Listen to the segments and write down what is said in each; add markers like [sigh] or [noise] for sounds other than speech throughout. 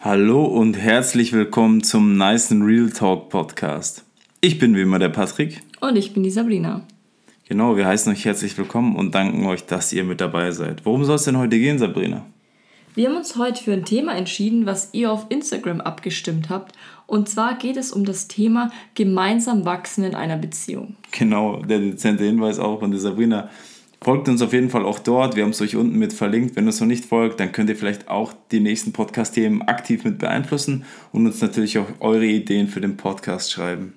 Hallo und herzlich willkommen zum Nice and Real Talk Podcast. Ich bin wie immer der Patrick. Und ich bin die Sabrina. Genau, wir heißen euch herzlich willkommen und danken euch, dass ihr mit dabei seid. Worum soll es denn heute gehen, Sabrina? Wir haben uns heute für ein Thema entschieden, was ihr auf Instagram abgestimmt habt. Und zwar geht es um das Thema gemeinsam wachsen in einer Beziehung. Genau, der dezente Hinweis auch von der Sabrina. Folgt uns auf jeden Fall auch dort. Wir haben es euch unten mit verlinkt. Wenn es noch nicht folgt, dann könnt ihr vielleicht auch die nächsten Podcast-Themen aktiv mit beeinflussen und uns natürlich auch eure Ideen für den Podcast schreiben.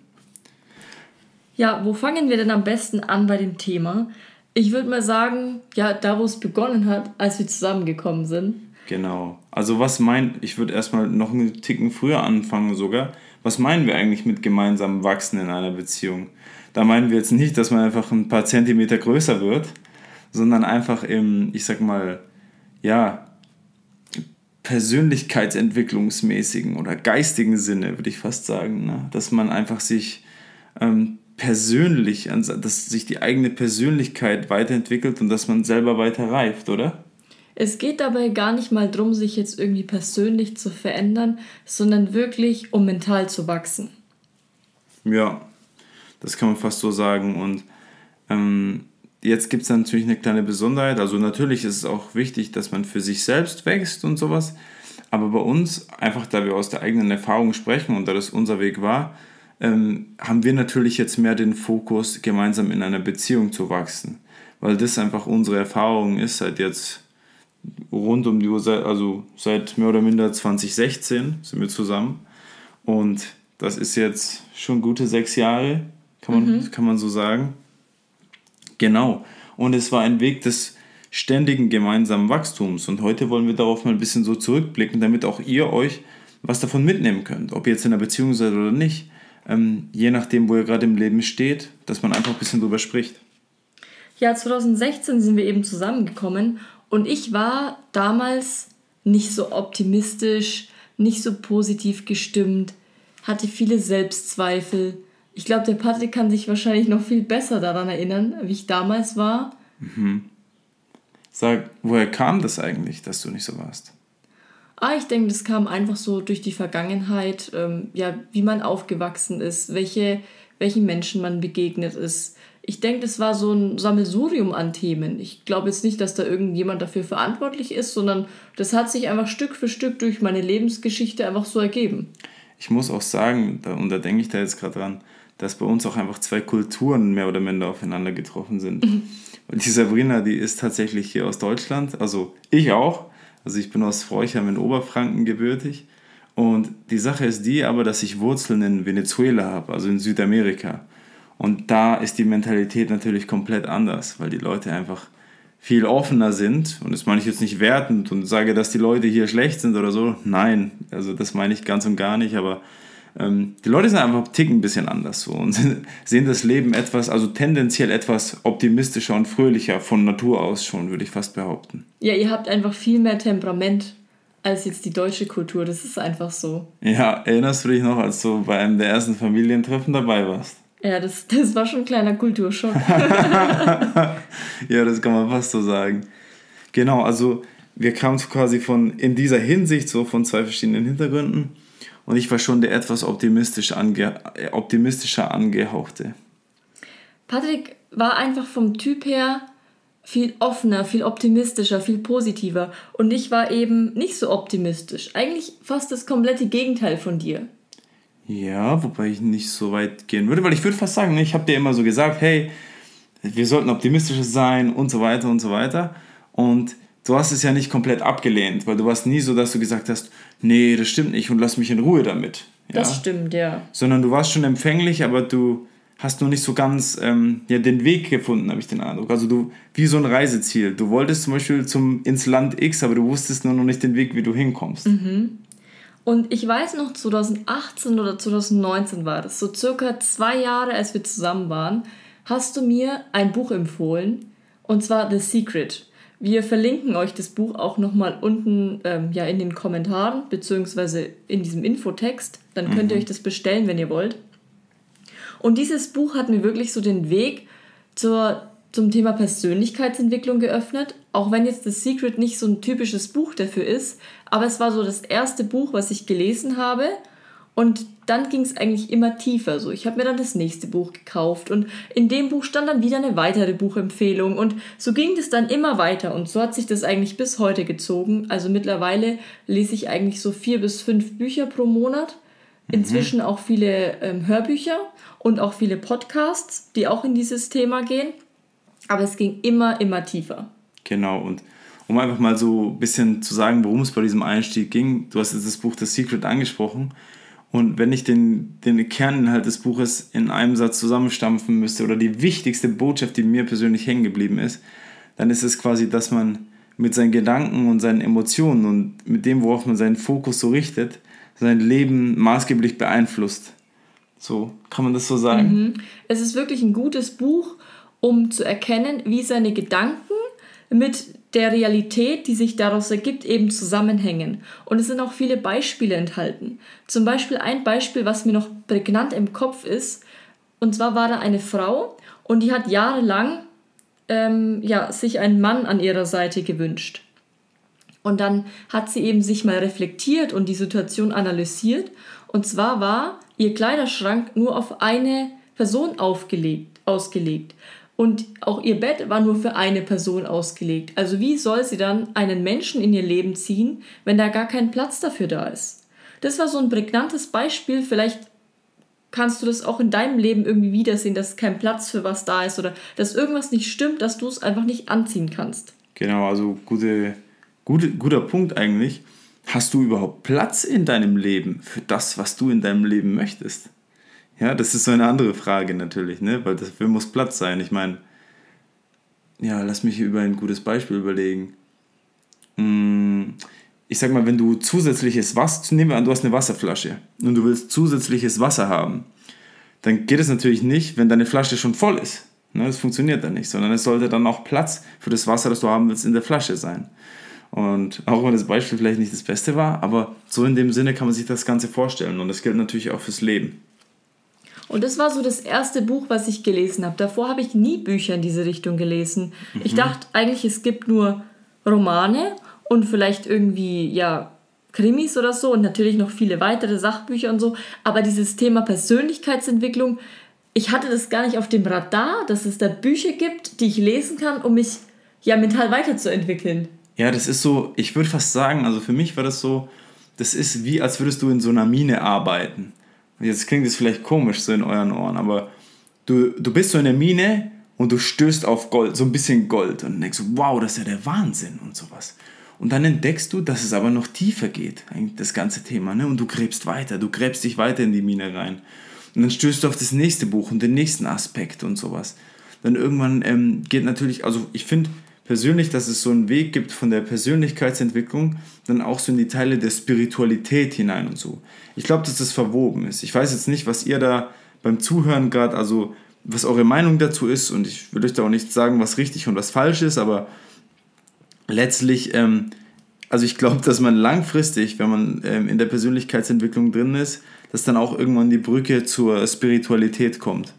Ja, wo fangen wir denn am besten an bei dem Thema? Ich würde mal sagen, ja, da wo es begonnen hat, als wir zusammengekommen sind. Genau. Also was meint, ich würde erstmal noch einen Ticken früher anfangen sogar. Was meinen wir eigentlich mit gemeinsamem Wachsen in einer Beziehung? Da meinen wir jetzt nicht, dass man einfach ein paar Zentimeter größer wird, sondern einfach im, ich sag mal, ja, persönlichkeitsentwicklungsmäßigen oder geistigen Sinne, würde ich fast sagen, ne? dass man einfach sich ähm, persönlich, dass sich die eigene Persönlichkeit weiterentwickelt und dass man selber weiter reift, oder? Es geht dabei gar nicht mal darum, sich jetzt irgendwie persönlich zu verändern, sondern wirklich, um mental zu wachsen. Ja, das kann man fast so sagen. Und ähm, Jetzt gibt es natürlich eine kleine Besonderheit. Also natürlich ist es auch wichtig, dass man für sich selbst wächst und sowas. Aber bei uns, einfach da wir aus der eigenen Erfahrung sprechen und da das unser Weg war, ähm, haben wir natürlich jetzt mehr den Fokus, gemeinsam in einer Beziehung zu wachsen. Weil das einfach unsere Erfahrung ist seit jetzt rund um die Uhr, also seit mehr oder minder 2016 sind wir zusammen. Und das ist jetzt schon gute sechs Jahre, kann man, mhm. kann man so sagen. Genau. Und es war ein Weg des ständigen gemeinsamen Wachstums. Und heute wollen wir darauf mal ein bisschen so zurückblicken, damit auch ihr euch was davon mitnehmen könnt. Ob ihr jetzt in einer Beziehung seid oder nicht. Ähm, je nachdem, wo ihr gerade im Leben steht, dass man einfach ein bisschen drüber spricht. Ja, 2016 sind wir eben zusammengekommen und ich war damals nicht so optimistisch, nicht so positiv gestimmt, hatte viele Selbstzweifel ich glaube, der Patrick kann sich wahrscheinlich noch viel besser daran erinnern, wie ich damals war. Mhm. Sag, woher kam das eigentlich, dass du nicht so warst? Ah, ich denke, das kam einfach so durch die Vergangenheit, ähm, ja, wie man aufgewachsen ist, welche, welchen Menschen man begegnet ist. Ich denke, das war so ein Sammelsurium an Themen. Ich glaube jetzt nicht, dass da irgendjemand dafür verantwortlich ist, sondern das hat sich einfach Stück für Stück durch meine Lebensgeschichte einfach so ergeben. Ich muss auch sagen, und da denke ich da jetzt gerade dran, dass bei uns auch einfach zwei Kulturen mehr oder minder aufeinander getroffen sind. Mhm. Und die Sabrina, die ist tatsächlich hier aus Deutschland, also ich auch. Also ich bin aus Freuchheim in Oberfranken gebürtig. Und die Sache ist die aber, dass ich Wurzeln in Venezuela habe, also in Südamerika. Und da ist die Mentalität natürlich komplett anders, weil die Leute einfach viel offener sind. Und das meine ich jetzt nicht wertend und sage, dass die Leute hier schlecht sind oder so. Nein, also das meine ich ganz und gar nicht. Aber die Leute sind einfach ticken ein bisschen anders so und [laughs] sehen das Leben etwas, also tendenziell etwas optimistischer und fröhlicher von Natur aus schon, würde ich fast behaupten. Ja, ihr habt einfach viel mehr Temperament als jetzt die deutsche Kultur, das ist einfach so. Ja, erinnerst du dich noch, als du bei einem der ersten Familientreffen dabei warst? Ja, das, [laughs] das war schon ein kleiner Kulturschock. [laughs] ja, das kann man fast so sagen. Genau, also wir kamen quasi von in dieser Hinsicht so von zwei verschiedenen Hintergründen und ich war schon der etwas optimistisch ange, optimistischer angehauchte. Patrick war einfach vom Typ her viel offener, viel optimistischer, viel positiver. Und ich war eben nicht so optimistisch. Eigentlich fast das komplette Gegenteil von dir. Ja, wobei ich nicht so weit gehen würde, weil ich würde fast sagen, ich habe dir immer so gesagt, hey, wir sollten optimistischer sein und so weiter und so weiter. Und du hast es ja nicht komplett abgelehnt, weil du warst nie so, dass du gesagt hast, nee, das stimmt nicht und lass mich in Ruhe damit. Ja? Das stimmt, ja. Sondern du warst schon empfänglich, aber du hast noch nicht so ganz ähm, ja, den Weg gefunden, habe ich den Eindruck. Also du, wie so ein Reiseziel. Du wolltest zum Beispiel zum, ins Land X, aber du wusstest nur noch nicht den Weg, wie du hinkommst. Mhm. Und ich weiß noch, 2018 oder 2019 war das, so circa zwei Jahre, als wir zusammen waren, hast du mir ein Buch empfohlen, und zwar The Secret. Wir verlinken euch das Buch auch nochmal unten ähm, ja, in den Kommentaren, beziehungsweise in diesem Infotext. Dann könnt mhm. ihr euch das bestellen, wenn ihr wollt. Und dieses Buch hat mir wirklich so den Weg zur zum Thema Persönlichkeitsentwicklung geöffnet, auch wenn jetzt The Secret nicht so ein typisches Buch dafür ist, aber es war so das erste Buch, was ich gelesen habe und dann ging es eigentlich immer tiefer. So, ich habe mir dann das nächste Buch gekauft und in dem Buch stand dann wieder eine weitere Buchempfehlung und so ging es dann immer weiter und so hat sich das eigentlich bis heute gezogen. Also mittlerweile lese ich eigentlich so vier bis fünf Bücher pro Monat. Mhm. Inzwischen auch viele ähm, Hörbücher und auch viele Podcasts, die auch in dieses Thema gehen. Aber es ging immer, immer tiefer. Genau, und um einfach mal so ein bisschen zu sagen, worum es bei diesem Einstieg ging, du hast jetzt das Buch The Secret angesprochen. Und wenn ich den, den Kerninhalt des Buches in einem Satz zusammenstampfen müsste oder die wichtigste Botschaft, die mir persönlich hängen geblieben ist, dann ist es quasi, dass man mit seinen Gedanken und seinen Emotionen und mit dem, worauf man seinen Fokus so richtet, sein Leben maßgeblich beeinflusst. So, kann man das so sagen? Mhm. Es ist wirklich ein gutes Buch um zu erkennen, wie seine Gedanken mit der Realität, die sich daraus ergibt, eben zusammenhängen. Und es sind auch viele Beispiele enthalten. Zum Beispiel ein Beispiel, was mir noch prägnant im Kopf ist. Und zwar war da eine Frau und die hat jahrelang ähm, ja, sich einen Mann an ihrer Seite gewünscht. Und dann hat sie eben sich mal reflektiert und die Situation analysiert. Und zwar war ihr Kleiderschrank nur auf eine Person aufgelegt, ausgelegt. Und auch ihr Bett war nur für eine Person ausgelegt. Also wie soll sie dann einen Menschen in ihr Leben ziehen, wenn da gar kein Platz dafür da ist? Das war so ein prägnantes Beispiel. Vielleicht kannst du das auch in deinem Leben irgendwie wiedersehen, dass kein Platz für was da ist oder dass irgendwas nicht stimmt, dass du es einfach nicht anziehen kannst. Genau, also gute, gute, guter Punkt eigentlich. Hast du überhaupt Platz in deinem Leben für das, was du in deinem Leben möchtest? Ja, das ist so eine andere Frage natürlich, ne? weil dafür muss Platz sein. Ich meine, ja, lass mich über ein gutes Beispiel überlegen. Hm, ich sag mal, wenn du zusätzliches Wasser, nehmen wir an, du hast eine Wasserflasche und du willst zusätzliches Wasser haben, dann geht es natürlich nicht, wenn deine Flasche schon voll ist. Ne, das funktioniert dann nicht, sondern es sollte dann auch Platz für das Wasser, das du haben willst, in der Flasche sein. Und auch wenn das Beispiel vielleicht nicht das Beste war, aber so in dem Sinne kann man sich das Ganze vorstellen. Und das gilt natürlich auch fürs Leben. Und das war so das erste Buch, was ich gelesen habe. Davor habe ich nie Bücher in diese Richtung gelesen. Mhm. Ich dachte eigentlich, es gibt nur Romane und vielleicht irgendwie, ja, Krimis oder so und natürlich noch viele weitere Sachbücher und so. Aber dieses Thema Persönlichkeitsentwicklung, ich hatte das gar nicht auf dem Radar, dass es da Bücher gibt, die ich lesen kann, um mich ja mental weiterzuentwickeln. Ja, das ist so, ich würde fast sagen, also für mich war das so, das ist wie, als würdest du in so einer Mine arbeiten. Jetzt klingt es vielleicht komisch so in euren Ohren, aber du, du bist so in der Mine und du stößt auf Gold, so ein bisschen Gold und denkst, wow, das ist ja der Wahnsinn und sowas. Und dann entdeckst du, dass es aber noch tiefer geht, das ganze Thema, ne? Und du gräbst weiter, du gräbst dich weiter in die Mine rein. Und dann stößt du auf das nächste Buch und den nächsten Aspekt und sowas. Dann irgendwann ähm, geht natürlich, also ich finde, persönlich, dass es so einen Weg gibt von der Persönlichkeitsentwicklung dann auch so in die Teile der Spiritualität hinein und so. Ich glaube, dass das verwoben ist. Ich weiß jetzt nicht, was ihr da beim Zuhören gerade, also was eure Meinung dazu ist und ich will euch da auch nicht sagen, was richtig und was falsch ist, aber letztlich, ähm, also ich glaube, dass man langfristig, wenn man ähm, in der Persönlichkeitsentwicklung drin ist, dass dann auch irgendwann die Brücke zur Spiritualität kommt.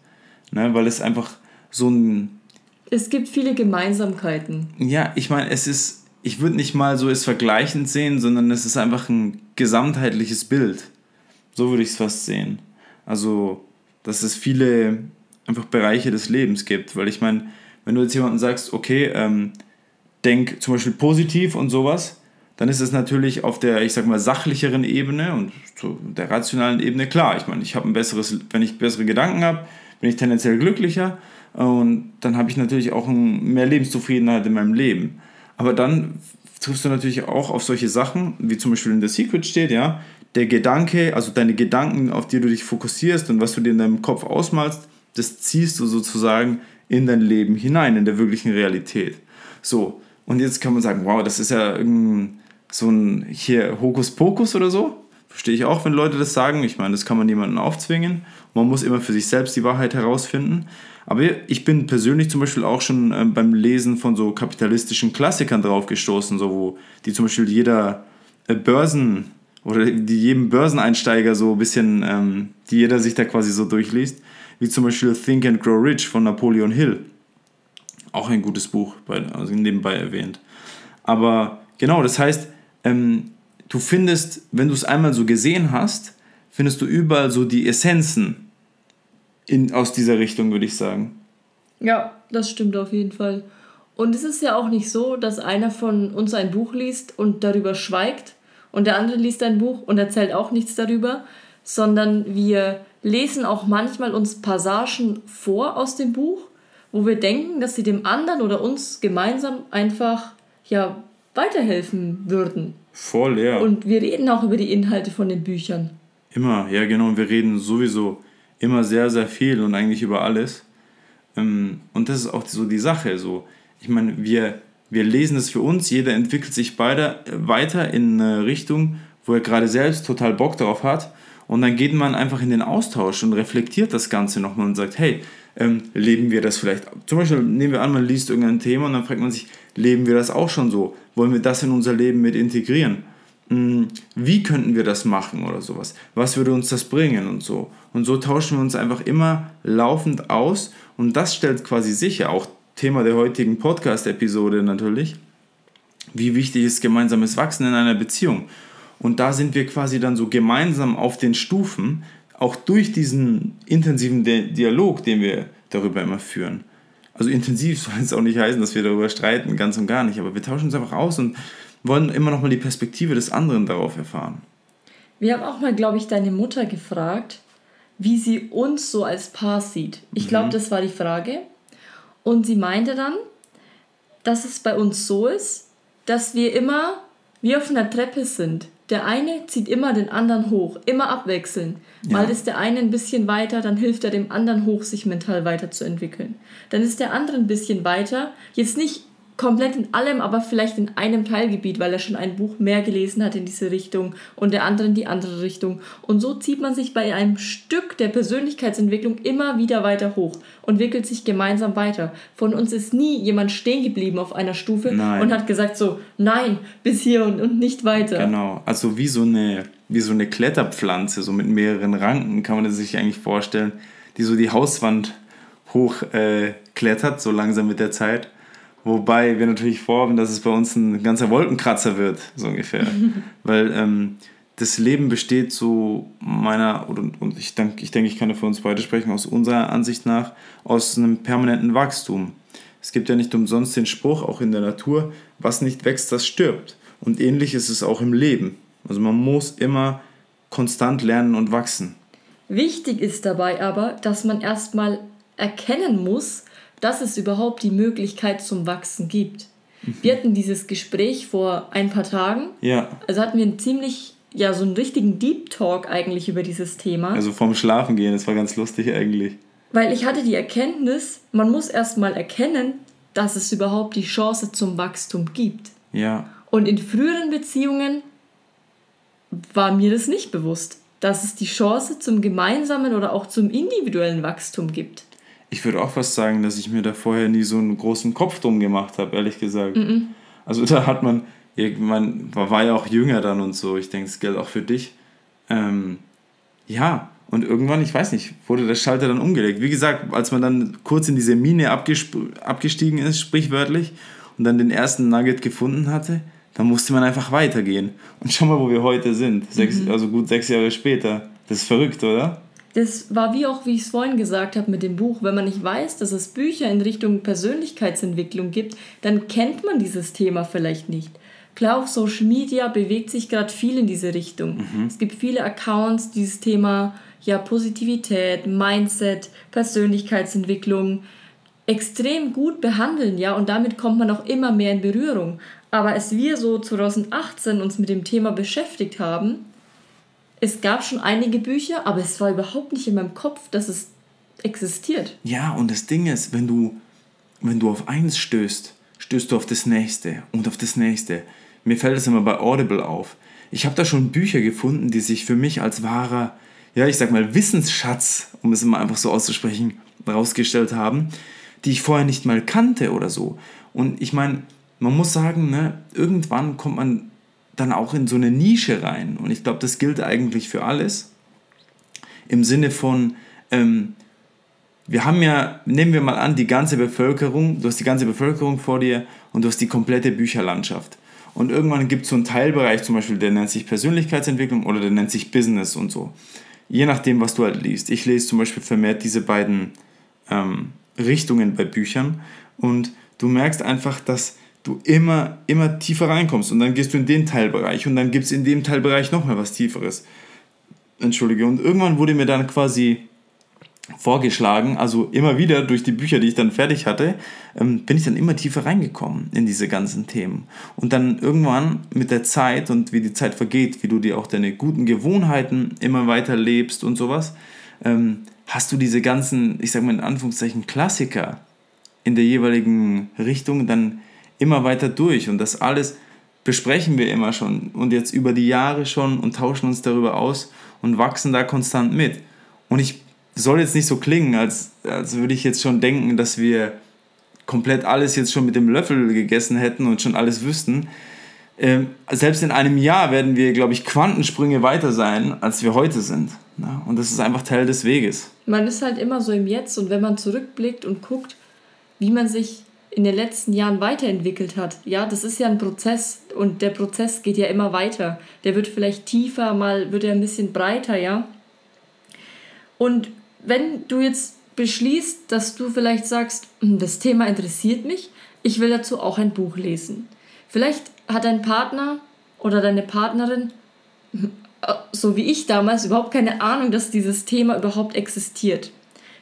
Ne? Weil es einfach so ein es gibt viele Gemeinsamkeiten. Ja, ich meine, es ist, ich würde nicht mal so es vergleichend sehen, sondern es ist einfach ein gesamtheitliches Bild. So würde ich es fast sehen. Also, dass es viele einfach Bereiche des Lebens gibt. Weil ich meine, wenn du jetzt jemandem sagst, okay, ähm, denk zum Beispiel positiv und sowas, dann ist es natürlich auf der, ich sag mal, sachlicheren Ebene und der rationalen Ebene klar. Ich meine, ich habe ein besseres, wenn ich bessere Gedanken habe, bin ich tendenziell glücklicher und dann habe ich natürlich auch mehr Lebenszufriedenheit in meinem Leben. Aber dann triffst du natürlich auch auf solche Sachen, wie zum Beispiel in der Secret steht, ja, der Gedanke, also deine Gedanken, auf die du dich fokussierst und was du dir in deinem Kopf ausmalst, das ziehst du sozusagen in dein Leben hinein, in der wirklichen Realität. So, und jetzt kann man sagen, wow, das ist ja so ein hier Hokuspokus oder so. Verstehe ich auch, wenn Leute das sagen. Ich meine, das kann man niemandem aufzwingen. Man muss immer für sich selbst die Wahrheit herausfinden. Aber ich bin persönlich zum Beispiel auch schon ähm, beim Lesen von so kapitalistischen Klassikern drauf gestoßen, so wo die zum Beispiel jeder äh, Börsen oder die jedem Börseneinsteiger so ein bisschen, ähm, die jeder sich da quasi so durchliest, wie zum Beispiel Think and Grow Rich von Napoleon Hill. auch ein gutes Buch, bei, also nebenbei erwähnt. Aber genau, das heißt, ähm, du findest, wenn du es einmal so gesehen hast, findest du überall so die Essenzen in, aus dieser Richtung, würde ich sagen. Ja, das stimmt auf jeden Fall. Und es ist ja auch nicht so, dass einer von uns ein Buch liest und darüber schweigt und der andere liest ein Buch und erzählt auch nichts darüber, sondern wir lesen auch manchmal uns Passagen vor aus dem Buch, wo wir denken, dass sie dem anderen oder uns gemeinsam einfach ja weiterhelfen würden. Voll, ja. Und wir reden auch über die Inhalte von den Büchern. Immer, ja genau. Und wir reden sowieso immer sehr, sehr viel und eigentlich über alles. Ähm, und das ist auch so die Sache. So, ich meine, wir, wir lesen es für uns, jeder entwickelt sich beide weiter in eine Richtung, wo er gerade selbst total Bock darauf hat. Und dann geht man einfach in den Austausch und reflektiert das Ganze nochmal und sagt, hey, ähm, leben wir das vielleicht? Zum Beispiel nehmen wir an, man liest irgendein Thema und dann fragt man sich, leben wir das auch schon so? Wollen wir das in unser Leben mit integrieren? Hm, wie könnten wir das machen oder sowas? Was würde uns das bringen und so? Und so tauschen wir uns einfach immer laufend aus und das stellt quasi sicher, auch Thema der heutigen Podcast-Episode natürlich, wie wichtig ist gemeinsames Wachsen in einer Beziehung. Und da sind wir quasi dann so gemeinsam auf den Stufen, auch durch diesen intensiven Dialog, den wir darüber immer führen. Also intensiv [laughs] soll es auch nicht heißen, dass wir darüber streiten, ganz und gar nicht, aber wir tauschen uns einfach aus und wollen immer noch mal die Perspektive des anderen darauf erfahren. Wir haben auch mal, glaube ich, deine Mutter gefragt, wie sie uns so als Paar sieht. Ich glaube, mhm. das war die Frage. Und sie meinte dann, dass es bei uns so ist, dass wir immer wie auf einer Treppe sind. Der eine zieht immer den anderen hoch, immer abwechseln. Ja. Mal ist der eine ein bisschen weiter, dann hilft er dem anderen hoch, sich mental weiterzuentwickeln. Dann ist der andere ein bisschen weiter, jetzt nicht komplett in allem, aber vielleicht in einem Teilgebiet, weil er schon ein Buch mehr gelesen hat in diese Richtung und der andere in die andere Richtung. Und so zieht man sich bei einem Stück der Persönlichkeitsentwicklung immer wieder weiter hoch und wickelt sich gemeinsam weiter. Von uns ist nie jemand stehen geblieben auf einer Stufe nein. und hat gesagt so, nein, bis hier und, und nicht weiter. Genau, also wie so eine wie so eine Kletterpflanze, so mit mehreren Ranken, kann man sich eigentlich vorstellen, die so die Hauswand hochklettert, äh, so langsam mit der Zeit. Wobei wir natürlich vorhaben, dass es bei uns ein ganzer Wolkenkratzer wird, so ungefähr. [laughs] Weil ähm, das Leben besteht so meiner, und, und ich denke, ich, denk, ich kann ja für uns beide sprechen, aus unserer Ansicht nach, aus einem permanenten Wachstum. Es gibt ja nicht umsonst den Spruch, auch in der Natur, was nicht wächst, das stirbt. Und ähnlich ist es auch im Leben. Also man muss immer konstant lernen und wachsen. Wichtig ist dabei aber, dass man erstmal erkennen muss, dass es überhaupt die Möglichkeit zum Wachsen gibt. Mhm. Wir hatten dieses Gespräch vor ein paar Tagen. Ja. Also hatten wir einen ziemlich, ja, so einen richtigen Deep Talk eigentlich über dieses Thema. Also vom Schlafen gehen, das war ganz lustig eigentlich. Weil ich hatte die Erkenntnis, man muss erstmal erkennen, dass es überhaupt die Chance zum Wachstum gibt. Ja. Und in früheren Beziehungen war mir das nicht bewusst, dass es die Chance zum gemeinsamen oder auch zum individuellen Wachstum gibt ich würde auch fast sagen, dass ich mir da vorher nie so einen großen Kopf drum gemacht habe, ehrlich gesagt. Mm -mm. Also da hat man, man war ja auch jünger dann und so, ich denke, das gilt auch für dich. Ähm, ja, und irgendwann, ich weiß nicht, wurde der Schalter dann umgelegt. Wie gesagt, als man dann kurz in diese Mine abgestiegen ist, sprichwörtlich, und dann den ersten Nugget gefunden hatte, dann musste man einfach weitergehen. Und schau mal, wo wir heute sind. Sechs, mhm. Also gut sechs Jahre später. Das ist verrückt, oder? Das war wie auch, wie ich es vorhin gesagt habe mit dem Buch, wenn man nicht weiß, dass es Bücher in Richtung Persönlichkeitsentwicklung gibt, dann kennt man dieses Thema vielleicht nicht. Klar, auf Social Media bewegt sich gerade viel in diese Richtung. Mhm. Es gibt viele Accounts, die dieses Thema ja, Positivität, Mindset, Persönlichkeitsentwicklung extrem gut behandeln, ja, und damit kommt man auch immer mehr in Berührung. Aber als wir so 2018 uns mit dem Thema beschäftigt haben, es gab schon einige Bücher, aber es war überhaupt nicht in meinem Kopf, dass es existiert. Ja, und das Ding ist, wenn du, wenn du auf eins stößt, stößt du auf das nächste und auf das nächste. Mir fällt es immer bei Audible auf. Ich habe da schon Bücher gefunden, die sich für mich als wahrer, ja, ich sag mal, Wissensschatz, um es immer einfach so auszusprechen, herausgestellt haben, die ich vorher nicht mal kannte oder so. Und ich meine, man muss sagen, ne, irgendwann kommt man dann auch in so eine Nische rein. Und ich glaube, das gilt eigentlich für alles. Im Sinne von, ähm, wir haben ja, nehmen wir mal an, die ganze Bevölkerung, du hast die ganze Bevölkerung vor dir und du hast die komplette Bücherlandschaft. Und irgendwann gibt es so einen Teilbereich, zum Beispiel, der nennt sich Persönlichkeitsentwicklung oder der nennt sich Business und so. Je nachdem, was du halt liest. Ich lese zum Beispiel vermehrt diese beiden ähm, Richtungen bei Büchern und du merkst einfach, dass du immer, immer tiefer reinkommst und dann gehst du in den Teilbereich und dann gibt es in dem Teilbereich nochmal was Tieferes. Entschuldige. Und irgendwann wurde mir dann quasi vorgeschlagen, also immer wieder durch die Bücher, die ich dann fertig hatte, ähm, bin ich dann immer tiefer reingekommen in diese ganzen Themen. Und dann irgendwann mit der Zeit und wie die Zeit vergeht, wie du dir auch deine guten Gewohnheiten immer weiter lebst und sowas, ähm, hast du diese ganzen, ich sag mal in Anführungszeichen, Klassiker in der jeweiligen Richtung dann immer weiter durch. Und das alles besprechen wir immer schon und jetzt über die Jahre schon und tauschen uns darüber aus und wachsen da konstant mit. Und ich soll jetzt nicht so klingen, als, als würde ich jetzt schon denken, dass wir komplett alles jetzt schon mit dem Löffel gegessen hätten und schon alles wüssten. Ähm, selbst in einem Jahr werden wir, glaube ich, Quantensprünge weiter sein, als wir heute sind. Ja, und das ist einfach Teil des Weges. Man ist halt immer so im Jetzt und wenn man zurückblickt und guckt, wie man sich in den letzten Jahren weiterentwickelt hat. Ja, das ist ja ein Prozess und der Prozess geht ja immer weiter. Der wird vielleicht tiefer, mal wird er ein bisschen breiter, ja. Und wenn du jetzt beschließt, dass du vielleicht sagst, hm, das Thema interessiert mich, ich will dazu auch ein Buch lesen. Vielleicht hat dein Partner oder deine Partnerin, hm, so wie ich damals, überhaupt keine Ahnung, dass dieses Thema überhaupt existiert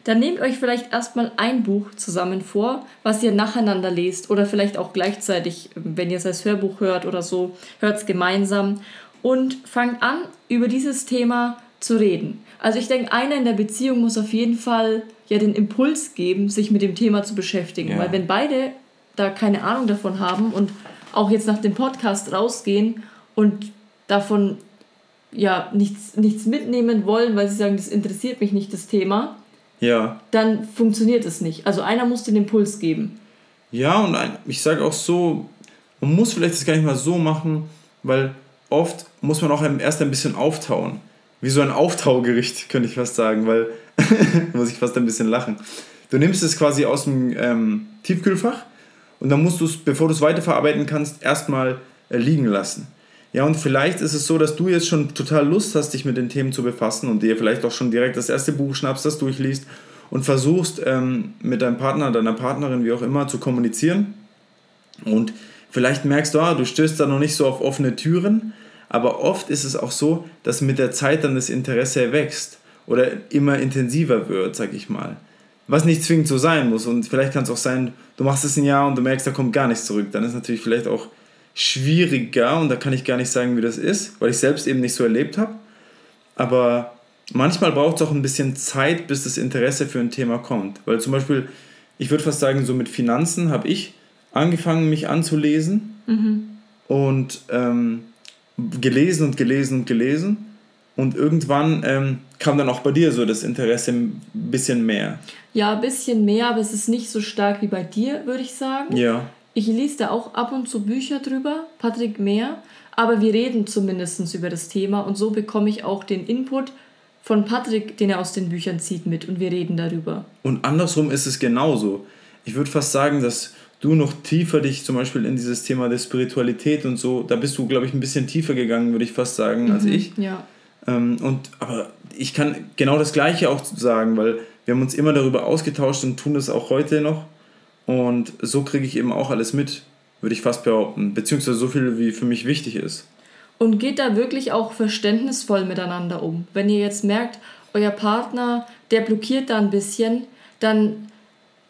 dann nehmt euch vielleicht erstmal ein Buch zusammen vor, was ihr nacheinander lest oder vielleicht auch gleichzeitig, wenn ihr es als Hörbuch hört oder so, hört es gemeinsam und fangt an, über dieses Thema zu reden. Also ich denke, einer in der Beziehung muss auf jeden Fall ja den Impuls geben, sich mit dem Thema zu beschäftigen, ja. weil wenn beide da keine Ahnung davon haben und auch jetzt nach dem Podcast rausgehen und davon ja nichts, nichts mitnehmen wollen, weil sie sagen, das interessiert mich nicht, das Thema, ja. dann funktioniert es nicht. Also einer muss den Impuls geben. Ja, und ein, ich sage auch so, man muss vielleicht das gar nicht mal so machen, weil oft muss man auch erst ein bisschen auftauen. Wie so ein Auftaugericht, [laughs] könnte ich fast sagen, weil [laughs] muss ich fast ein bisschen lachen. Du nimmst es quasi aus dem ähm, Tiefkühlfach und dann musst du es, bevor du es weiterverarbeiten kannst, erstmal äh, liegen lassen. Ja, und vielleicht ist es so, dass du jetzt schon total Lust hast, dich mit den Themen zu befassen und dir vielleicht auch schon direkt das erste Buch schnappst, das durchliest und versuchst ähm, mit deinem Partner, deiner Partnerin, wie auch immer, zu kommunizieren. Und vielleicht merkst du, ah, du stößt da noch nicht so auf offene Türen, aber oft ist es auch so, dass mit der Zeit dann das Interesse wächst oder immer intensiver wird, sag ich mal. Was nicht zwingend so sein muss. Und vielleicht kann es auch sein, du machst es ein Jahr und du merkst, da kommt gar nichts zurück. Dann ist natürlich vielleicht auch schwieriger und da kann ich gar nicht sagen, wie das ist, weil ich selbst eben nicht so erlebt habe. Aber manchmal braucht es auch ein bisschen Zeit, bis das Interesse für ein Thema kommt. Weil zum Beispiel, ich würde fast sagen, so mit Finanzen habe ich angefangen, mich anzulesen mhm. und ähm, gelesen und gelesen und gelesen. Und irgendwann ähm, kam dann auch bei dir so das Interesse ein bisschen mehr. Ja, ein bisschen mehr, aber es ist nicht so stark wie bei dir, würde ich sagen. Ja. Ich lese da auch ab und zu Bücher drüber, Patrick mehr, aber wir reden zumindest über das Thema und so bekomme ich auch den Input von Patrick, den er aus den Büchern zieht, mit und wir reden darüber. Und andersrum ist es genauso. Ich würde fast sagen, dass du noch tiefer dich zum Beispiel in dieses Thema der Spiritualität und so, da bist du, glaube ich, ein bisschen tiefer gegangen, würde ich fast sagen, mhm, als ich. Ja. Ähm, und, aber ich kann genau das Gleiche auch sagen, weil wir haben uns immer darüber ausgetauscht und tun das auch heute noch. Und so kriege ich eben auch alles mit, würde ich fast behaupten. Beziehungsweise so viel, wie für mich wichtig ist. Und geht da wirklich auch verständnisvoll miteinander um. Wenn ihr jetzt merkt, euer Partner, der blockiert da ein bisschen, dann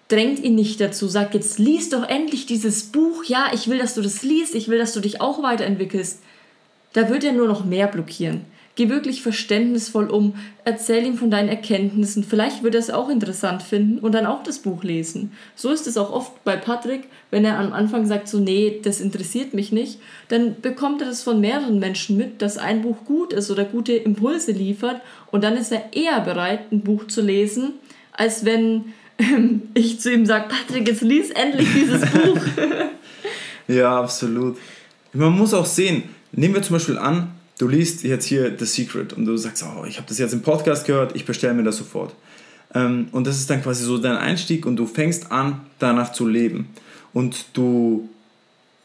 drängt ihn nicht dazu, sagt jetzt, lies doch endlich dieses Buch, ja, ich will, dass du das liest, ich will, dass du dich auch weiterentwickelst. Da wird er nur noch mehr blockieren. Geh wirklich verständnisvoll um, erzähl ihm von deinen Erkenntnissen. Vielleicht wird er es auch interessant finden und dann auch das Buch lesen. So ist es auch oft bei Patrick, wenn er am Anfang sagt, so, nee, das interessiert mich nicht, dann bekommt er das von mehreren Menschen mit, dass ein Buch gut ist oder gute Impulse liefert und dann ist er eher bereit, ein Buch zu lesen, als wenn ähm, [laughs] ich zu ihm sage, Patrick, jetzt lies endlich dieses Buch. [laughs] ja, absolut. Man muss auch sehen, nehmen wir zum Beispiel an, du liest jetzt hier The Secret und du sagst, oh, ich habe das jetzt im Podcast gehört, ich bestelle mir das sofort. Ähm, und das ist dann quasi so dein Einstieg und du fängst an, danach zu leben. Und du,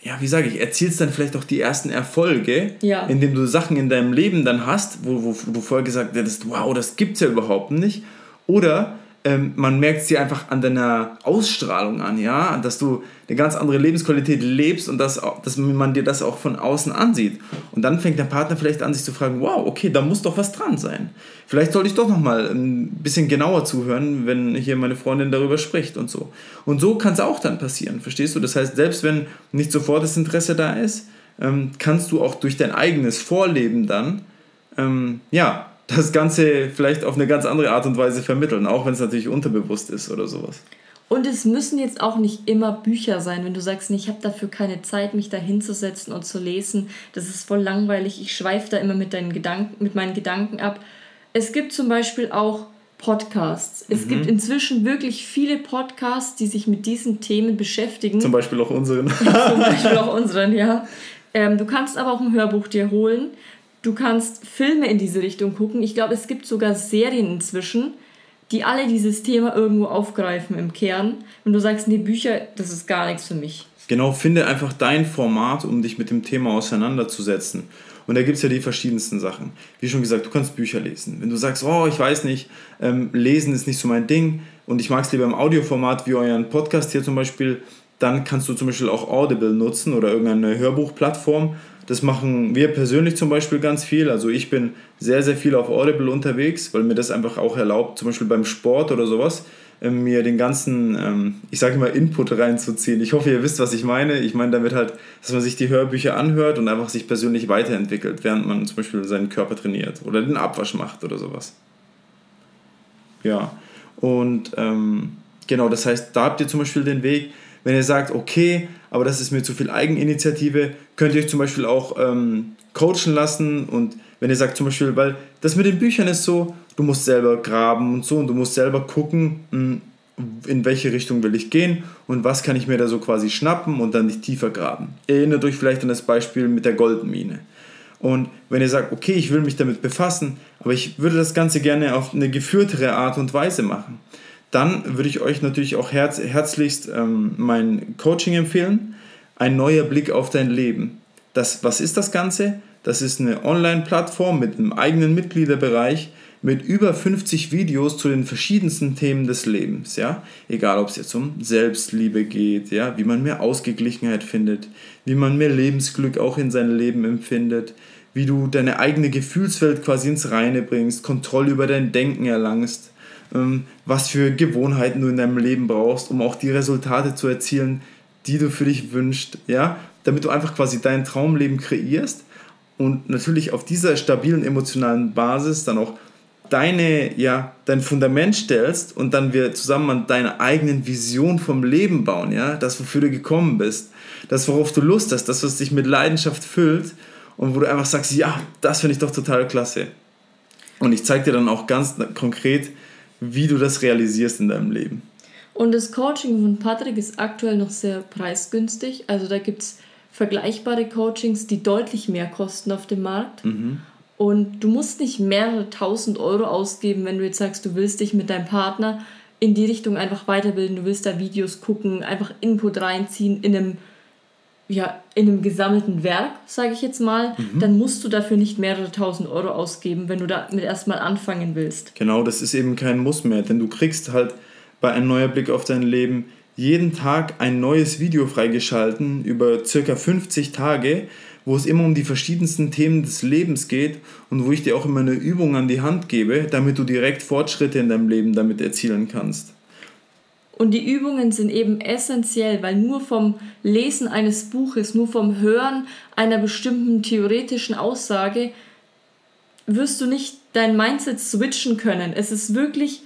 ja, wie sage ich, erzielst dann vielleicht auch die ersten Erfolge, ja. indem du Sachen in deinem Leben dann hast, wo, wo, wo du vorher gesagt hättest, wow, das gibt es ja überhaupt nicht. Oder ähm, man merkt es dir einfach an deiner Ausstrahlung an, ja, dass du eine ganz andere Lebensqualität lebst und dass, dass man dir das auch von außen ansieht. Und dann fängt der Partner vielleicht an, sich zu fragen, wow, okay, da muss doch was dran sein. Vielleicht sollte ich doch noch mal ein bisschen genauer zuhören, wenn hier meine Freundin darüber spricht und so. Und so kann es auch dann passieren, verstehst du? Das heißt, selbst wenn nicht sofort das Interesse da ist, ähm, kannst du auch durch dein eigenes Vorleben dann, ähm, ja, das Ganze vielleicht auf eine ganz andere Art und Weise vermitteln, auch wenn es natürlich unterbewusst ist oder sowas. Und es müssen jetzt auch nicht immer Bücher sein, wenn du sagst, ich habe dafür keine Zeit, mich da hinzusetzen und zu lesen. Das ist voll langweilig. Ich schweife da immer mit, deinen Gedanken, mit meinen Gedanken ab. Es gibt zum Beispiel auch Podcasts. Es mhm. gibt inzwischen wirklich viele Podcasts, die sich mit diesen Themen beschäftigen. Zum Beispiel auch unseren. zum [laughs] Beispiel auch unseren, ja. Ähm, du kannst aber auch ein Hörbuch dir holen. Du kannst Filme in diese Richtung gucken. Ich glaube, es gibt sogar Serien inzwischen, die alle dieses Thema irgendwo aufgreifen im Kern. Wenn du sagst, nee, Bücher, das ist gar nichts für mich. Genau, finde einfach dein Format, um dich mit dem Thema auseinanderzusetzen. Und da gibt es ja die verschiedensten Sachen. Wie schon gesagt, du kannst Bücher lesen. Wenn du sagst, oh, ich weiß nicht, ähm, lesen ist nicht so mein Ding und ich mag es lieber im Audioformat wie euren Podcast hier zum Beispiel, dann kannst du zum Beispiel auch Audible nutzen oder irgendeine Hörbuchplattform das machen wir persönlich zum Beispiel ganz viel. Also ich bin sehr, sehr viel auf Audible unterwegs, weil mir das einfach auch erlaubt, zum Beispiel beim Sport oder sowas, ähm, mir den ganzen, ähm, ich sage immer, Input reinzuziehen. Ich hoffe, ihr wisst, was ich meine. Ich meine damit halt, dass man sich die Hörbücher anhört und einfach sich persönlich weiterentwickelt, während man zum Beispiel seinen Körper trainiert oder den Abwasch macht oder sowas. Ja, und ähm, genau, das heißt, da habt ihr zum Beispiel den Weg, wenn ihr sagt, okay, aber das ist mir zu viel Eigeninitiative, könnt ihr euch zum Beispiel auch ähm, coachen lassen und wenn ihr sagt zum Beispiel, weil das mit den Büchern ist so, du musst selber graben und so und du musst selber gucken, hm, in welche Richtung will ich gehen und was kann ich mir da so quasi schnappen und dann nicht tiefer graben. Erinnert euch vielleicht an das Beispiel mit der Goldmine. Und wenn ihr sagt, okay, ich will mich damit befassen, aber ich würde das Ganze gerne auf eine geführtere Art und Weise machen, dann würde ich euch natürlich auch herz, herzlichst ähm, mein Coaching empfehlen. Ein neuer Blick auf dein Leben. Das, was ist das Ganze? Das ist eine Online-Plattform mit einem eigenen Mitgliederbereich mit über 50 Videos zu den verschiedensten Themen des Lebens, ja? Egal, ob es jetzt um Selbstliebe geht, ja, wie man mehr Ausgeglichenheit findet, wie man mehr Lebensglück auch in sein Leben empfindet, wie du deine eigene Gefühlswelt quasi ins Reine bringst, Kontrolle über dein Denken erlangst, was für Gewohnheiten du in deinem Leben brauchst, um auch die Resultate zu erzielen, die du für dich wünschst, ja, damit du einfach quasi dein Traumleben kreierst und natürlich auf dieser stabilen emotionalen Basis dann auch deine, ja, dein Fundament stellst und dann wir zusammen an deiner eigenen Vision vom Leben bauen, ja, das, wofür du gekommen bist, das, worauf du Lust hast, das, was dich mit Leidenschaft füllt und wo du einfach sagst, ja, das finde ich doch total klasse. Und ich zeige dir dann auch ganz konkret, wie du das realisierst in deinem Leben. Und das Coaching von Patrick ist aktuell noch sehr preisgünstig. Also da gibt es vergleichbare Coachings, die deutlich mehr kosten auf dem Markt. Mhm. Und du musst nicht mehrere tausend Euro ausgeben, wenn du jetzt sagst, du willst dich mit deinem Partner in die Richtung einfach weiterbilden, du willst da Videos gucken, einfach Input reinziehen in einem ja, in einem gesammelten Werk, sage ich jetzt mal, mhm. dann musst du dafür nicht mehrere tausend Euro ausgeben, wenn du damit erstmal anfangen willst. Genau, das ist eben kein Muss mehr, denn du kriegst halt bei einem neuer Blick auf dein Leben jeden Tag ein neues Video freigeschalten über circa 50 Tage, wo es immer um die verschiedensten Themen des Lebens geht und wo ich dir auch immer eine Übung an die Hand gebe, damit du direkt Fortschritte in deinem Leben damit erzielen kannst. Und die Übungen sind eben essentiell, weil nur vom Lesen eines Buches, nur vom Hören einer bestimmten theoretischen Aussage wirst du nicht dein Mindset switchen können. Es ist wirklich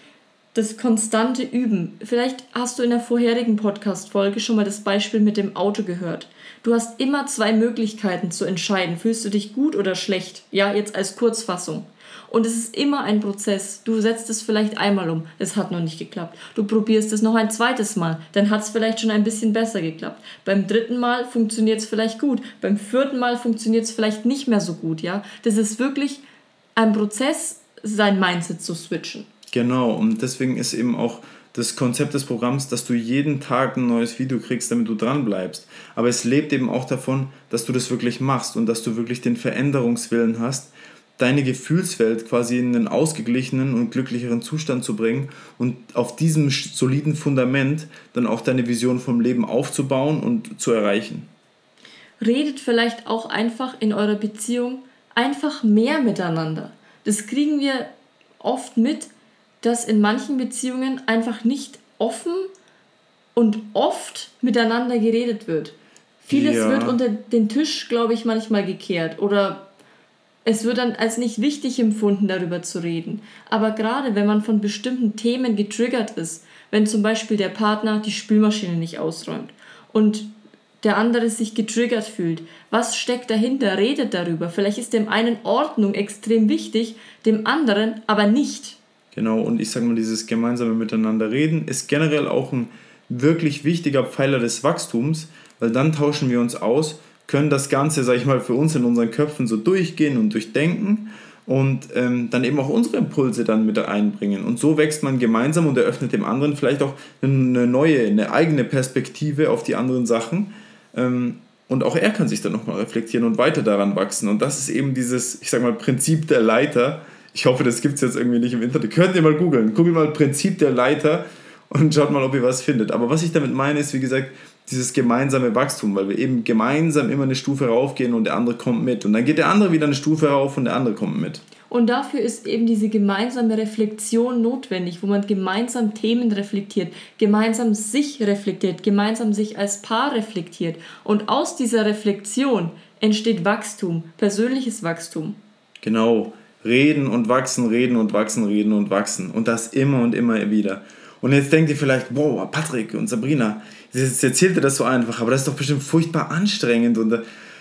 das konstante Üben. Vielleicht hast du in der vorherigen Podcast-Folge schon mal das Beispiel mit dem Auto gehört. Du hast immer zwei Möglichkeiten zu entscheiden. Fühlst du dich gut oder schlecht? Ja, jetzt als Kurzfassung. Und es ist immer ein Prozess. Du setzt es vielleicht einmal um, es hat noch nicht geklappt. Du probierst es noch ein zweites Mal, dann hat es vielleicht schon ein bisschen besser geklappt. Beim dritten Mal funktioniert es vielleicht gut, beim vierten Mal funktioniert es vielleicht nicht mehr so gut, ja. Das ist wirklich ein Prozess, sein Mindset zu switchen. Genau, und deswegen ist eben auch das Konzept des Programms, dass du jeden Tag ein neues Video kriegst, damit du dran bleibst. Aber es lebt eben auch davon, dass du das wirklich machst und dass du wirklich den Veränderungswillen hast, deine Gefühlswelt quasi in einen ausgeglichenen und glücklicheren Zustand zu bringen und auf diesem soliden Fundament dann auch deine Vision vom Leben aufzubauen und zu erreichen. Redet vielleicht auch einfach in eurer Beziehung einfach mehr miteinander. Das kriegen wir oft mit, dass in manchen Beziehungen einfach nicht offen und oft miteinander geredet wird. Vieles ja. wird unter den Tisch, glaube ich, manchmal gekehrt oder es wird dann als nicht wichtig empfunden, darüber zu reden. Aber gerade wenn man von bestimmten Themen getriggert ist, wenn zum Beispiel der Partner die Spülmaschine nicht ausräumt und der andere sich getriggert fühlt. Was steckt dahinter? Redet darüber. Vielleicht ist dem einen Ordnung extrem wichtig, dem anderen aber nicht. Genau, und ich sage mal, dieses gemeinsame Miteinander reden ist generell auch ein wirklich wichtiger Pfeiler des Wachstums, weil dann tauschen wir uns aus, können das Ganze, sage ich mal, für uns in unseren Köpfen so durchgehen und durchdenken und ähm, dann eben auch unsere Impulse dann mit einbringen. Und so wächst man gemeinsam und eröffnet dem anderen vielleicht auch eine neue, eine eigene Perspektive auf die anderen Sachen. Ähm, und auch er kann sich dann nochmal reflektieren und weiter daran wachsen. Und das ist eben dieses, ich sag mal, Prinzip der Leiter. Ich hoffe, das gibt es jetzt irgendwie nicht im Internet. Könnt ihr mal googeln. Googelt mal Prinzip der Leiter und schaut mal, ob ihr was findet. Aber was ich damit meine, ist, wie gesagt, dieses gemeinsame Wachstum, weil wir eben gemeinsam immer eine Stufe raufgehen und der andere kommt mit. Und dann geht der andere wieder eine Stufe rauf und der andere kommt mit. Und dafür ist eben diese gemeinsame Reflexion notwendig, wo man gemeinsam Themen reflektiert, gemeinsam sich reflektiert, gemeinsam sich als Paar reflektiert. Und aus dieser Reflexion entsteht Wachstum, persönliches Wachstum. Genau, reden und wachsen, reden und wachsen, reden und wachsen. Und das immer und immer wieder. Und jetzt denkt ihr vielleicht, boah, Patrick und Sabrina, jetzt erzählt ihr das so einfach, aber das ist doch bestimmt furchtbar anstrengend und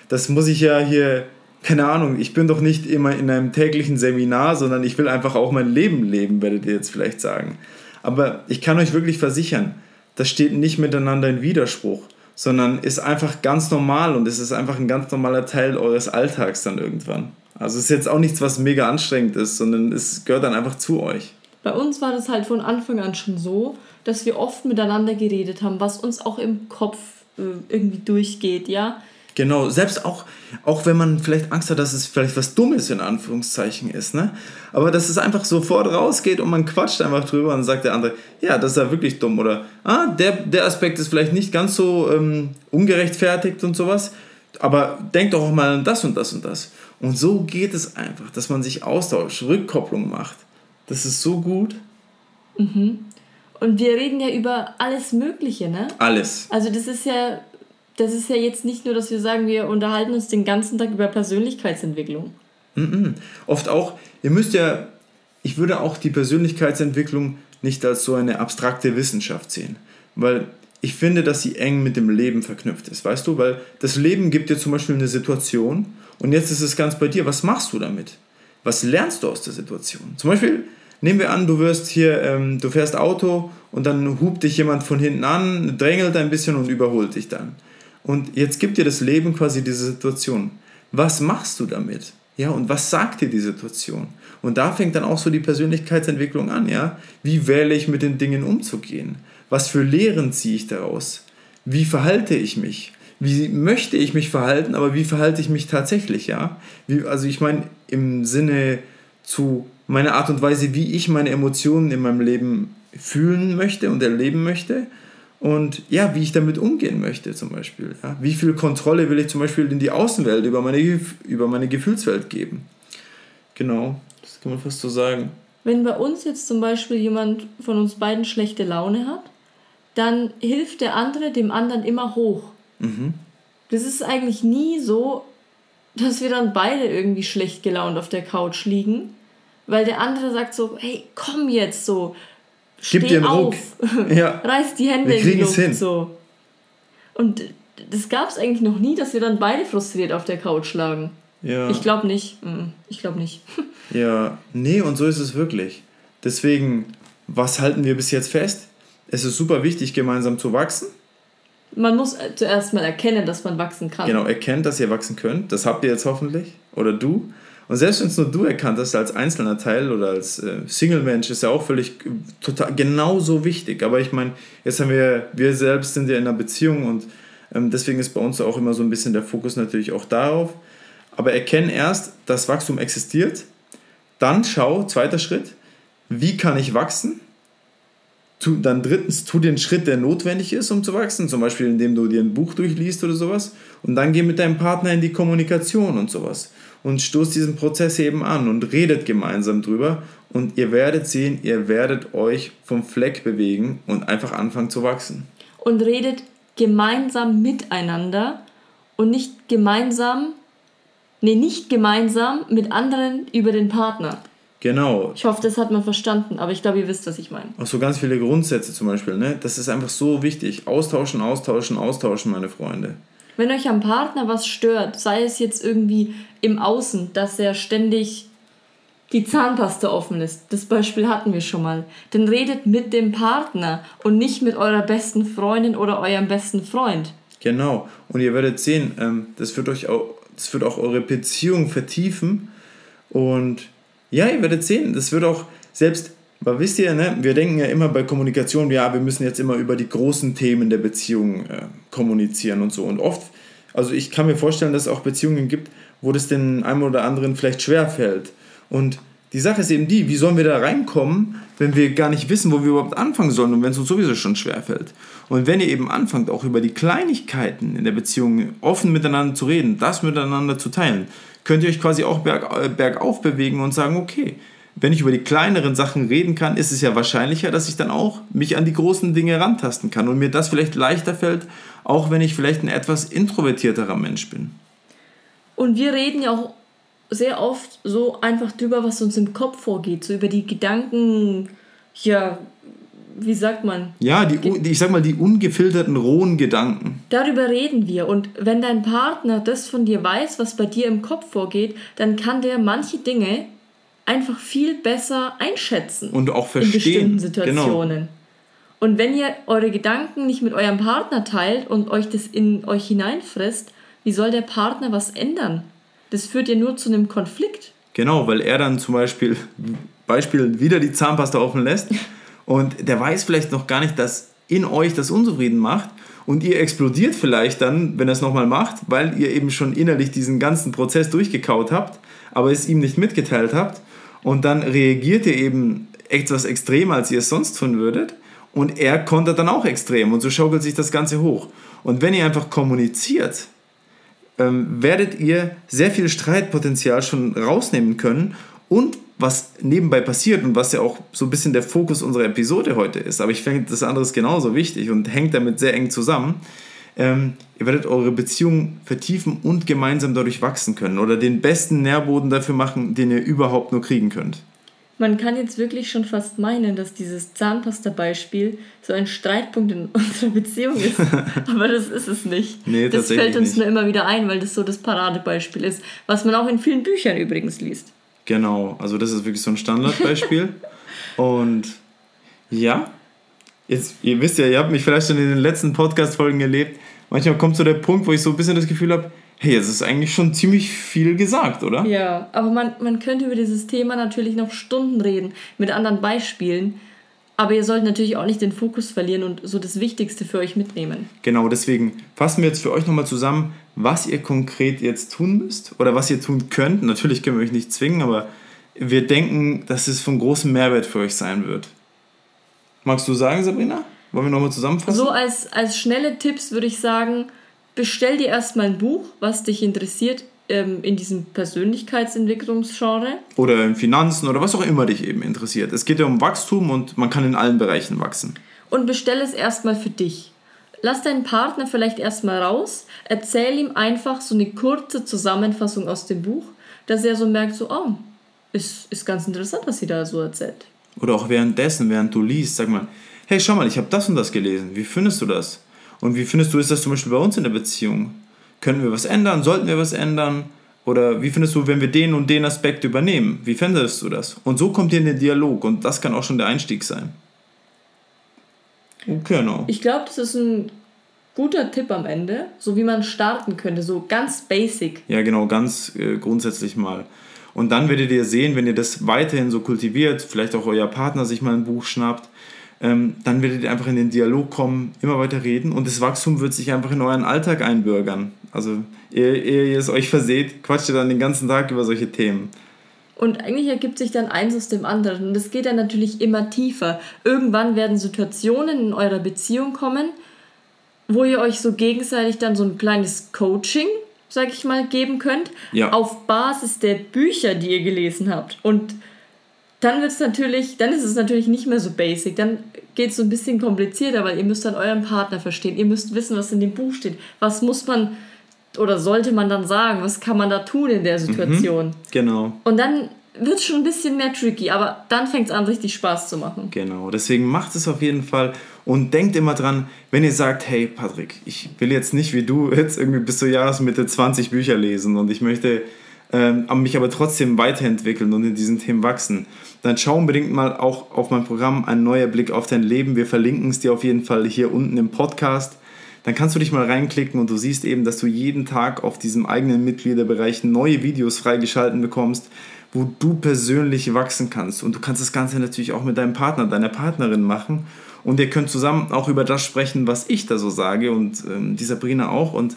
das muss ich ja hier keine Ahnung, ich bin doch nicht immer in einem täglichen Seminar, sondern ich will einfach auch mein Leben leben, werdet ihr jetzt vielleicht sagen. Aber ich kann euch wirklich versichern, das steht nicht miteinander in Widerspruch, sondern ist einfach ganz normal und es ist einfach ein ganz normaler Teil eures Alltags dann irgendwann. Also es ist jetzt auch nichts, was mega anstrengend ist, sondern es gehört dann einfach zu euch. Bei uns war das halt von Anfang an schon so, dass wir oft miteinander geredet haben, was uns auch im Kopf äh, irgendwie durchgeht, ja. Genau, selbst auch, auch wenn man vielleicht Angst hat, dass es vielleicht was Dummes in Anführungszeichen ist, ne? Aber dass es einfach sofort rausgeht und man quatscht einfach drüber und sagt der andere, ja, das ist ja wirklich dumm oder ah, der, der Aspekt ist vielleicht nicht ganz so ähm, ungerechtfertigt und sowas, aber denk doch auch mal an das und das und das. Und so geht es einfach, dass man sich austauscht, Rückkopplung macht. Das ist so gut. Mhm. Und wir reden ja über alles Mögliche, ne? Alles. Also das ist ja das ist ja jetzt nicht nur, dass wir sagen, wir unterhalten uns den ganzen Tag über Persönlichkeitsentwicklung. -mm. Oft auch, ihr müsst ja, ich würde auch die Persönlichkeitsentwicklung nicht als so eine abstrakte Wissenschaft sehen, weil ich finde, dass sie eng mit dem Leben verknüpft ist, weißt du, weil das Leben gibt dir zum Beispiel eine Situation und jetzt ist es ganz bei dir, was machst du damit? Was lernst du aus der Situation? Zum Beispiel, nehmen wir an, du wirst hier, ähm, du fährst Auto und dann hupt dich jemand von hinten an, drängelt ein bisschen und überholt dich dann. Und jetzt gibt dir das Leben quasi diese Situation. Was machst du damit? Ja, und was sagt dir die Situation? Und da fängt dann auch so die Persönlichkeitsentwicklung an, ja? Wie wähle ich mit den Dingen umzugehen? Was für Lehren ziehe ich daraus? Wie verhalte ich mich? Wie möchte ich mich verhalten, aber wie verhalte ich mich tatsächlich, ja? Wie, also ich meine im Sinne zu meiner Art und Weise, wie ich meine Emotionen in meinem Leben fühlen möchte und erleben möchte und ja, wie ich damit umgehen möchte zum Beispiel. Ja? Wie viel Kontrolle will ich zum Beispiel in die Außenwelt über meine, über meine Gefühlswelt geben? Genau, das kann man fast so sagen. Wenn bei uns jetzt zum Beispiel jemand von uns beiden schlechte Laune hat, dann hilft der andere dem anderen immer hoch. Mhm. Das ist eigentlich nie so, dass wir dann beide irgendwie schlecht gelaunt auf der Couch liegen, weil der andere sagt so, hey, komm jetzt so, Steh Gib dir einen auf. Ruck. [laughs] Ja. Reiß die Hände wir in die Luft. Hin. So. Und das gab es eigentlich noch nie, dass wir dann beide frustriert auf der Couch lagen. Ja. Ich glaube nicht. Mm, ich glaube nicht. [laughs] ja, nee, und so ist es wirklich. Deswegen, was halten wir bis jetzt fest? Es ist super wichtig, gemeinsam zu wachsen. Man muss zuerst mal erkennen, dass man wachsen kann. Genau, erkennt, dass ihr wachsen könnt. Das habt ihr jetzt hoffentlich. Oder du. Und selbst wenn es nur du erkannt hast als einzelner Teil oder als äh, Single-Mensch, ist ja auch völlig total genauso wichtig. Aber ich meine, jetzt haben wir, wir selbst sind ja in einer Beziehung und ähm, deswegen ist bei uns auch immer so ein bisschen der Fokus natürlich auch darauf. Aber erkenn erst, dass Wachstum existiert. Dann schau, zweiter Schritt, wie kann ich wachsen? Tu, dann drittens, tu den Schritt, der notwendig ist, um zu wachsen, zum Beispiel indem du dir ein Buch durchliest oder sowas. Und dann geh mit deinem Partner in die Kommunikation und sowas. Und stoß diesen Prozess eben an und redet gemeinsam drüber. Und ihr werdet sehen, ihr werdet euch vom Fleck bewegen und einfach anfangen zu wachsen. Und redet gemeinsam miteinander und nicht gemeinsam, nee, nicht gemeinsam mit anderen über den Partner. Genau. Ich hoffe, das hat man verstanden, aber ich glaube, ihr wisst, was ich meine. Auch so ganz viele Grundsätze zum Beispiel, ne? Das ist einfach so wichtig. Austauschen, austauschen, austauschen, meine Freunde. Wenn euch am Partner was stört, sei es jetzt irgendwie im Außen, dass er ständig die Zahnpasta offen ist, das Beispiel hatten wir schon mal, dann redet mit dem Partner und nicht mit eurer besten Freundin oder eurem besten Freund. Genau. Und ihr werdet sehen, ähm, das wird euch auch, das wird auch eure Beziehung vertiefen und ja, ihr werdet sehen, das wird auch selbst, aber wisst ihr, ne, wir denken ja immer bei Kommunikation, ja, wir müssen jetzt immer über die großen Themen der Beziehung äh, kommunizieren und so. Und oft, also ich kann mir vorstellen, dass es auch Beziehungen gibt, wo das den einem oder anderen vielleicht schwer fällt. Und die Sache ist eben die, wie sollen wir da reinkommen, wenn wir gar nicht wissen, wo wir überhaupt anfangen sollen und wenn es uns sowieso schon schwer fällt. Und wenn ihr eben anfangt, auch über die Kleinigkeiten in der Beziehung offen miteinander zu reden, das miteinander zu teilen, könnt ihr euch quasi auch berg, äh, bergauf bewegen und sagen, okay, wenn ich über die kleineren Sachen reden kann, ist es ja wahrscheinlicher, dass ich dann auch mich an die großen Dinge rantasten kann und mir das vielleicht leichter fällt, auch wenn ich vielleicht ein etwas introvertierterer Mensch bin. Und wir reden ja auch sehr oft so einfach drüber, was uns im Kopf vorgeht, so über die Gedanken, ja, wie sagt man? Ja, die, die, ich sag mal, die ungefilterten, rohen Gedanken. Darüber reden wir. Und wenn dein Partner das von dir weiß, was bei dir im Kopf vorgeht, dann kann der manche Dinge einfach viel besser einschätzen. Und auch verstehen. In bestimmten Situationen. Genau. Und wenn ihr eure Gedanken nicht mit eurem Partner teilt und euch das in euch hineinfrisst, wie soll der Partner was ändern? Das führt ja nur zu einem Konflikt. Genau, weil er dann zum Beispiel, Beispiel wieder die Zahnpasta offen lässt. Und der weiß vielleicht noch gar nicht, dass in euch das unzufrieden macht. Und ihr explodiert vielleicht dann, wenn er es nochmal macht, weil ihr eben schon innerlich diesen ganzen Prozess durchgekaut habt, aber es ihm nicht mitgeteilt habt. Und dann reagiert ihr eben etwas extremer, als ihr es sonst tun würdet. Und er kontert dann auch extrem. Und so schaukelt sich das Ganze hoch. Und wenn ihr einfach kommuniziert, ähm, werdet ihr sehr viel Streitpotenzial schon rausnehmen können und was nebenbei passiert und was ja auch so ein bisschen der Fokus unserer Episode heute ist, aber ich finde, das andere ist genauso wichtig und hängt damit sehr eng zusammen. Ähm, ihr werdet eure Beziehung vertiefen und gemeinsam dadurch wachsen können oder den besten Nährboden dafür machen, den ihr überhaupt nur kriegen könnt. Man kann jetzt wirklich schon fast meinen, dass dieses Zahnpasta-Beispiel so ein Streitpunkt in unserer Beziehung ist. [laughs] Aber das ist es nicht. Nee, das fällt uns nicht. nur immer wieder ein, weil das so das Paradebeispiel ist, was man auch in vielen Büchern übrigens liest. Genau, also das ist wirklich so ein Standardbeispiel. [laughs] und ja, jetzt, ihr wisst ja, ihr habt mich vielleicht schon in den letzten Podcast-Folgen erlebt. Manchmal kommt so der Punkt, wo ich so ein bisschen das Gefühl habe, hey, es ist eigentlich schon ziemlich viel gesagt, oder? Ja, aber man, man könnte über dieses Thema natürlich noch Stunden reden, mit anderen Beispielen. Aber ihr sollt natürlich auch nicht den Fokus verlieren und so das Wichtigste für euch mitnehmen. Genau, deswegen fassen wir jetzt für euch nochmal zusammen, was ihr konkret jetzt tun müsst oder was ihr tun könnt. Natürlich können wir euch nicht zwingen, aber wir denken, dass es von großem Mehrwert für euch sein wird. Magst du sagen, Sabrina? Wollen wir nochmal zusammenfassen? So als, als schnelle Tipps würde ich sagen, bestell dir erstmal ein Buch, was dich interessiert ähm, in diesem Persönlichkeitsentwicklungsgenre. Oder in Finanzen oder was auch immer dich eben interessiert. Es geht ja um Wachstum und man kann in allen Bereichen wachsen. Und bestell es erstmal für dich. Lass deinen Partner vielleicht erstmal raus, erzähl ihm einfach so eine kurze Zusammenfassung aus dem Buch, dass er so merkt, so, oh, ist, ist ganz interessant, was sie da so erzählt. Oder auch währenddessen, während du liest, sag mal, hey, schau mal, ich habe das und das gelesen, wie findest du das? Und wie findest du, ist das zum Beispiel bei uns in der Beziehung? Können wir was ändern? Sollten wir was ändern? Oder wie findest du, wenn wir den und den Aspekt übernehmen? Wie fändest du das? Und so kommt ihr in den Dialog und das kann auch schon der Einstieg sein. Genau. Ich glaube, das ist ein guter Tipp am Ende, so wie man starten könnte, so ganz basic. Ja, genau, ganz äh, grundsätzlich mal. Und dann werdet ihr sehen, wenn ihr das weiterhin so kultiviert, vielleicht auch euer Partner sich mal ein Buch schnappt, ähm, dann werdet ihr einfach in den Dialog kommen, immer weiter reden und das Wachstum wird sich einfach in euren Alltag einbürgern. Also, ehe, ehe ihr es euch verseht, quatscht ihr dann den ganzen Tag über solche Themen. Und eigentlich ergibt sich dann eins aus dem anderen. Und das geht dann natürlich immer tiefer. Irgendwann werden Situationen in eurer Beziehung kommen, wo ihr euch so gegenseitig dann so ein kleines Coaching, sag ich mal, geben könnt. Ja. Auf Basis der Bücher, die ihr gelesen habt. Und dann wird es natürlich, dann ist es natürlich nicht mehr so basic. Dann geht es so ein bisschen komplizierter, weil ihr müsst dann euren Partner verstehen. Ihr müsst wissen, was in dem Buch steht. Was muss man oder sollte man dann sagen? Was kann man da tun in der Situation? Mhm, genau. Und dann wird es schon ein bisschen mehr tricky, aber dann fängt es an, richtig Spaß zu machen. Genau, deswegen macht es auf jeden Fall und denkt immer dran, wenn ihr sagt, hey Patrick, ich will jetzt nicht wie du jetzt irgendwie bis zur Jahresmitte 20 Bücher lesen und ich möchte ähm, mich aber trotzdem weiterentwickeln und in diesen Themen wachsen, dann schau unbedingt mal auch auf mein Programm Ein neuer Blick auf dein Leben. Wir verlinken es dir auf jeden Fall hier unten im Podcast dann kannst du dich mal reinklicken und du siehst eben, dass du jeden Tag auf diesem eigenen Mitgliederbereich neue Videos freigeschalten bekommst, wo du persönlich wachsen kannst. Und du kannst das Ganze natürlich auch mit deinem Partner, deiner Partnerin machen. Und ihr könnt zusammen auch über das sprechen, was ich da so sage und ähm, die Sabrina auch. Und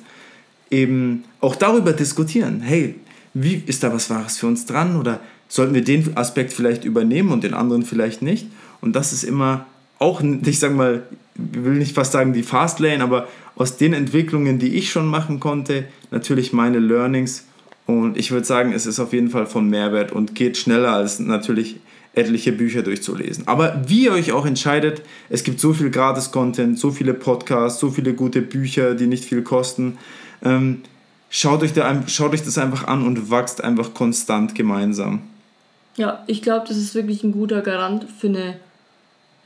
eben auch darüber diskutieren. Hey, wie ist da was Wahres für uns dran? Oder sollten wir den Aspekt vielleicht übernehmen und den anderen vielleicht nicht? Und das ist immer auch, [laughs] ich sag mal, ich will nicht fast sagen die Fastlane, aber aus den Entwicklungen, die ich schon machen konnte, natürlich meine Learnings. Und ich würde sagen, es ist auf jeden Fall von Mehrwert und geht schneller als natürlich etliche Bücher durchzulesen. Aber wie ihr euch auch entscheidet, es gibt so viel Gratis-Content, so viele Podcasts, so viele gute Bücher, die nicht viel kosten. Ähm, schaut, euch da, schaut euch das einfach an und wachst einfach konstant gemeinsam. Ja, ich glaube, das ist wirklich ein guter Garant für eine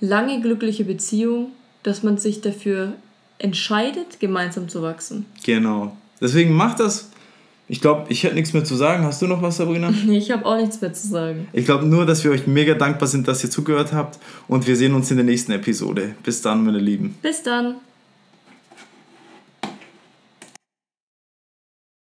lange glückliche Beziehung, dass man sich dafür entscheidet, gemeinsam zu wachsen. Genau. Deswegen macht das. Ich glaube, ich hätte nichts mehr zu sagen. Hast du noch was, Sabrina? [laughs] Nee, ich habe auch nichts mehr zu sagen. Ich glaube nur, dass wir euch mega dankbar sind, dass ihr zugehört habt. Und wir sehen uns in der nächsten Episode. Bis dann, meine Lieben. Bis dann.